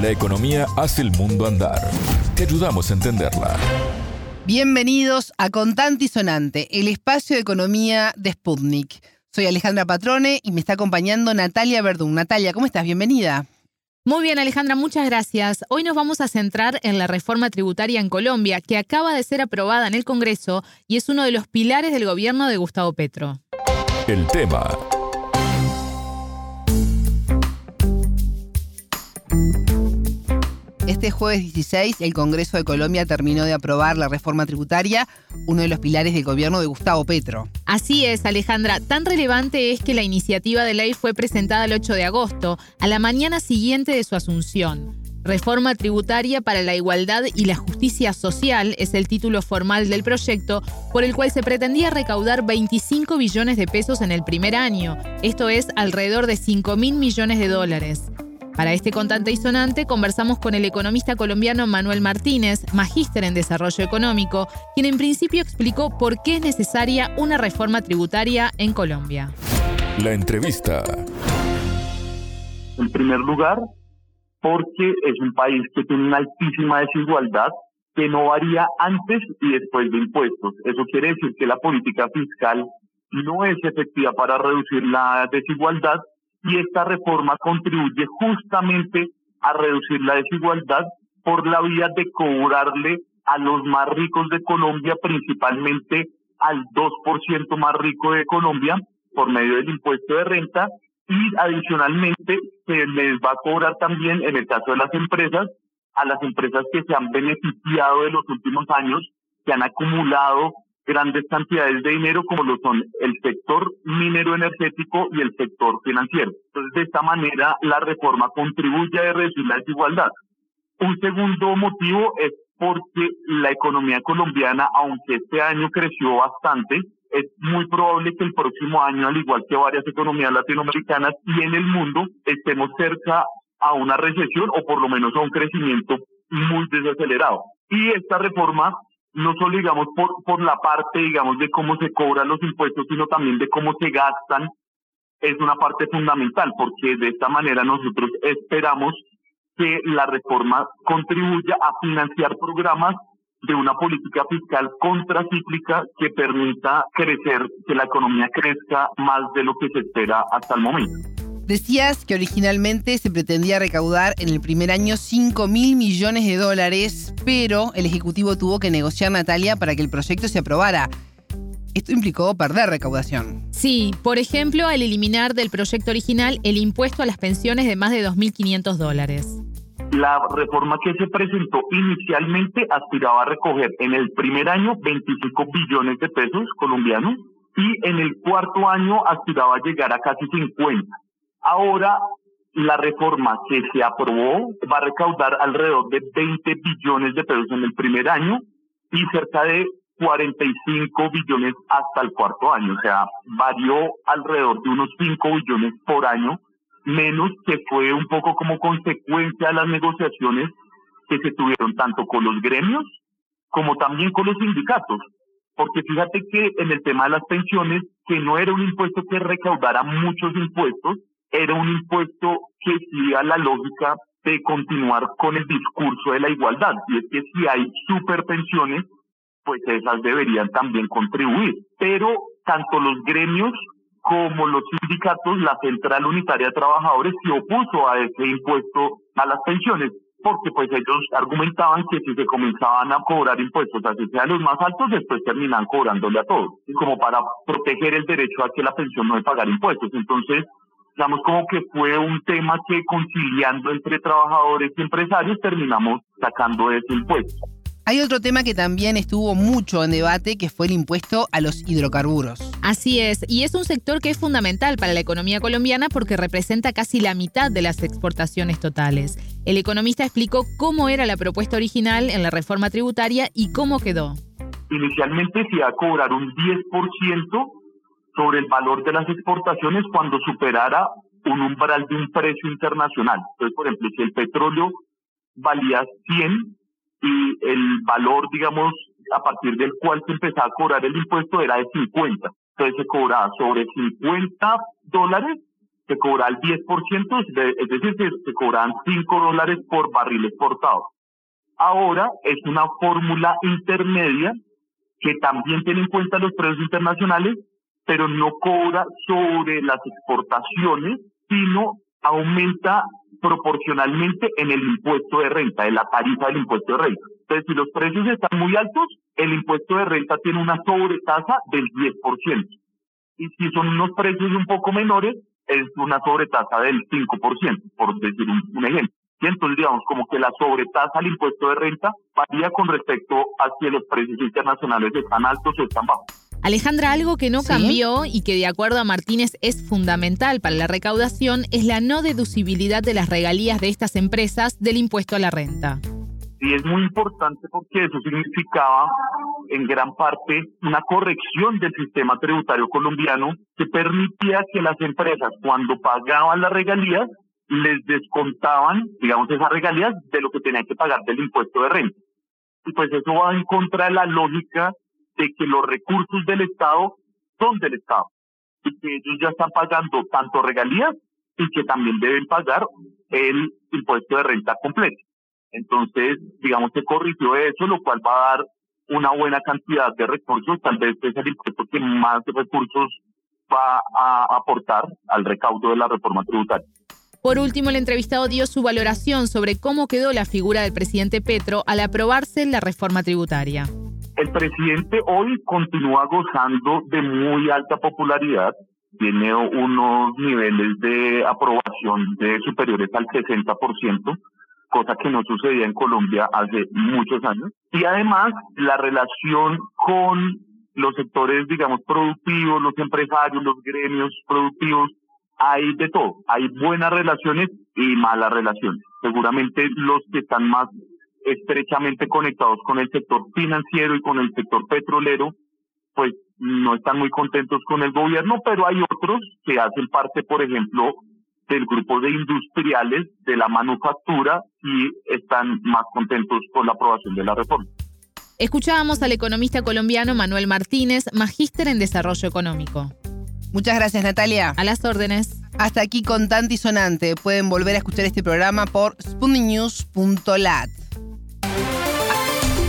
La economía hace el mundo andar. Te ayudamos a entenderla. Bienvenidos a Contante y Sonante, el espacio de economía de Sputnik. Soy Alejandra Patrone y me está acompañando Natalia Verdún. Natalia, ¿cómo estás? Bienvenida. Muy bien, Alejandra, muchas gracias. Hoy nos vamos a centrar en la reforma tributaria en Colombia, que acaba de ser aprobada en el Congreso y es uno de los pilares del gobierno de Gustavo Petro. El tema Este jueves 16, el Congreso de Colombia terminó de aprobar la reforma tributaria, uno de los pilares del gobierno de Gustavo Petro. Así es, Alejandra. Tan relevante es que la iniciativa de ley fue presentada el 8 de agosto, a la mañana siguiente de su asunción. Reforma tributaria para la igualdad y la justicia social es el título formal del proyecto, por el cual se pretendía recaudar 25 billones de pesos en el primer año, esto es alrededor de 5 mil millones de dólares. Para este contante y sonante conversamos con el economista colombiano Manuel Martínez, magíster en desarrollo económico, quien en principio explicó por qué es necesaria una reforma tributaria en Colombia. La entrevista. En primer lugar, porque es un país que tiene una altísima desigualdad que no varía antes y después de impuestos. Eso quiere decir que la política fiscal no es efectiva para reducir la desigualdad y esta reforma contribuye justamente a reducir la desigualdad por la vía de cobrarle a los más ricos de Colombia, principalmente al 2% más rico de Colombia, por medio del impuesto de renta, y adicionalmente se les va a cobrar también, en el caso de las empresas, a las empresas que se han beneficiado de los últimos años, que han acumulado grandes cantidades de dinero como lo son el sector minero energético y el sector financiero. Entonces, de esta manera, la reforma contribuye a reducir la desigualdad. Un segundo motivo es porque la economía colombiana, aunque este año creció bastante, es muy probable que el próximo año, al igual que varias economías latinoamericanas y en el mundo, estemos cerca a una recesión o por lo menos a un crecimiento muy desacelerado. Y esta reforma no solo digamos por, por la parte digamos de cómo se cobran los impuestos, sino también de cómo se gastan, es una parte fundamental, porque de esta manera nosotros esperamos que la reforma contribuya a financiar programas de una política fiscal contracíclica que permita crecer, que la economía crezca más de lo que se espera hasta el momento. Decías que originalmente se pretendía recaudar en el primer año 5 mil millones de dólares, pero el Ejecutivo tuvo que negociar, Natalia, para que el proyecto se aprobara. Esto implicó perder recaudación. Sí, por ejemplo, al eliminar del proyecto original el impuesto a las pensiones de más de 2.500 dólares. La reforma que se presentó inicialmente aspiraba a recoger en el primer año 25 billones de pesos colombianos y en el cuarto año aspiraba a llegar a casi 50. Ahora, la reforma que se aprobó va a recaudar alrededor de 20 billones de pesos en el primer año y cerca de 45 billones hasta el cuarto año. O sea, varió alrededor de unos 5 billones por año, menos que fue un poco como consecuencia de las negociaciones que se tuvieron tanto con los gremios como también con los sindicatos. Porque fíjate que en el tema de las pensiones, que no era un impuesto que recaudara muchos impuestos, era un impuesto que seguía la lógica de continuar con el discurso de la igualdad. Y es que si hay superpensiones, pues esas deberían también contribuir. Pero tanto los gremios como los sindicatos, la Central Unitaria de Trabajadores se opuso a ese impuesto a las pensiones, porque pues ellos argumentaban que si se comenzaban a cobrar impuestos, así sean los más altos, después terminan cobrándole a todos, como para proteger el derecho a que la pensión no de pagar impuestos. Entonces, digamos como que fue un tema que conciliando entre trabajadores y empresarios terminamos sacando ese impuesto. Hay otro tema que también estuvo mucho en debate, que fue el impuesto a los hidrocarburos. Así es, y es un sector que es fundamental para la economía colombiana porque representa casi la mitad de las exportaciones totales. El economista explicó cómo era la propuesta original en la reforma tributaria y cómo quedó. Inicialmente se iba a cobrar un 10% sobre el valor de las exportaciones cuando superara un umbral de un precio internacional. Entonces, por ejemplo, si el petróleo valía 100 y el valor, digamos, a partir del cual se empezaba a cobrar el impuesto era de 50. Entonces se cobraba sobre 50 dólares se cobra el 10%, es decir, se cobran 5 dólares por barril exportado. Ahora es una fórmula intermedia que también tiene en cuenta los precios internacionales, pero no cobra sobre las exportaciones, sino aumenta proporcionalmente en el impuesto de renta, en la tarifa del impuesto de renta. Entonces, si los precios están muy altos, el impuesto de renta tiene una sobretasa del 10%. Y si son unos precios un poco menores, es una sobretasa del 5%, por decir un, ejemplo. Y entonces, digamos, como que la sobretasa al impuesto de renta varía con respecto a si los precios internacionales están altos o están bajos. Alejandra, algo que no cambió y que de acuerdo a Martínez es fundamental para la recaudación es la no deducibilidad de las regalías de estas empresas del impuesto a la renta. Sí, es muy importante porque eso significaba en gran parte una corrección del sistema tributario colombiano que permitía que las empresas cuando pagaban las regalías les descontaban, digamos, esas regalías de lo que tenían que pagar del impuesto de renta. Y pues eso va en contra de la lógica de que los recursos del Estado son del Estado y que ellos ya están pagando tanto regalías y que también deben pagar el impuesto de renta completo. Entonces, digamos, se corrigió eso, lo cual va a dar una buena cantidad de recursos, tal vez es el impuesto que más recursos va a aportar al recaudo de la reforma tributaria. Por último, el entrevistado dio su valoración sobre cómo quedó la figura del presidente Petro al aprobarse la reforma tributaria. El presidente hoy continúa gozando de muy alta popularidad, tiene unos niveles de aprobación de superiores al 60%, cosa que no sucedía en Colombia hace muchos años. Y además, la relación con los sectores, digamos, productivos, los empresarios, los gremios productivos, hay de todo. Hay buenas relaciones y malas relaciones. Seguramente los que están más estrechamente conectados con el sector financiero y con el sector petrolero, pues no están muy contentos con el gobierno, pero hay otros que hacen parte, por ejemplo, del grupo de industriales de la manufactura y están más contentos con la aprobación de la reforma. Escuchábamos al economista colombiano Manuel Martínez, magíster en desarrollo económico. Muchas gracias, Natalia. A las órdenes. Hasta aquí Contante y Sonante. Pueden volver a escuchar este programa por spundinews.lat.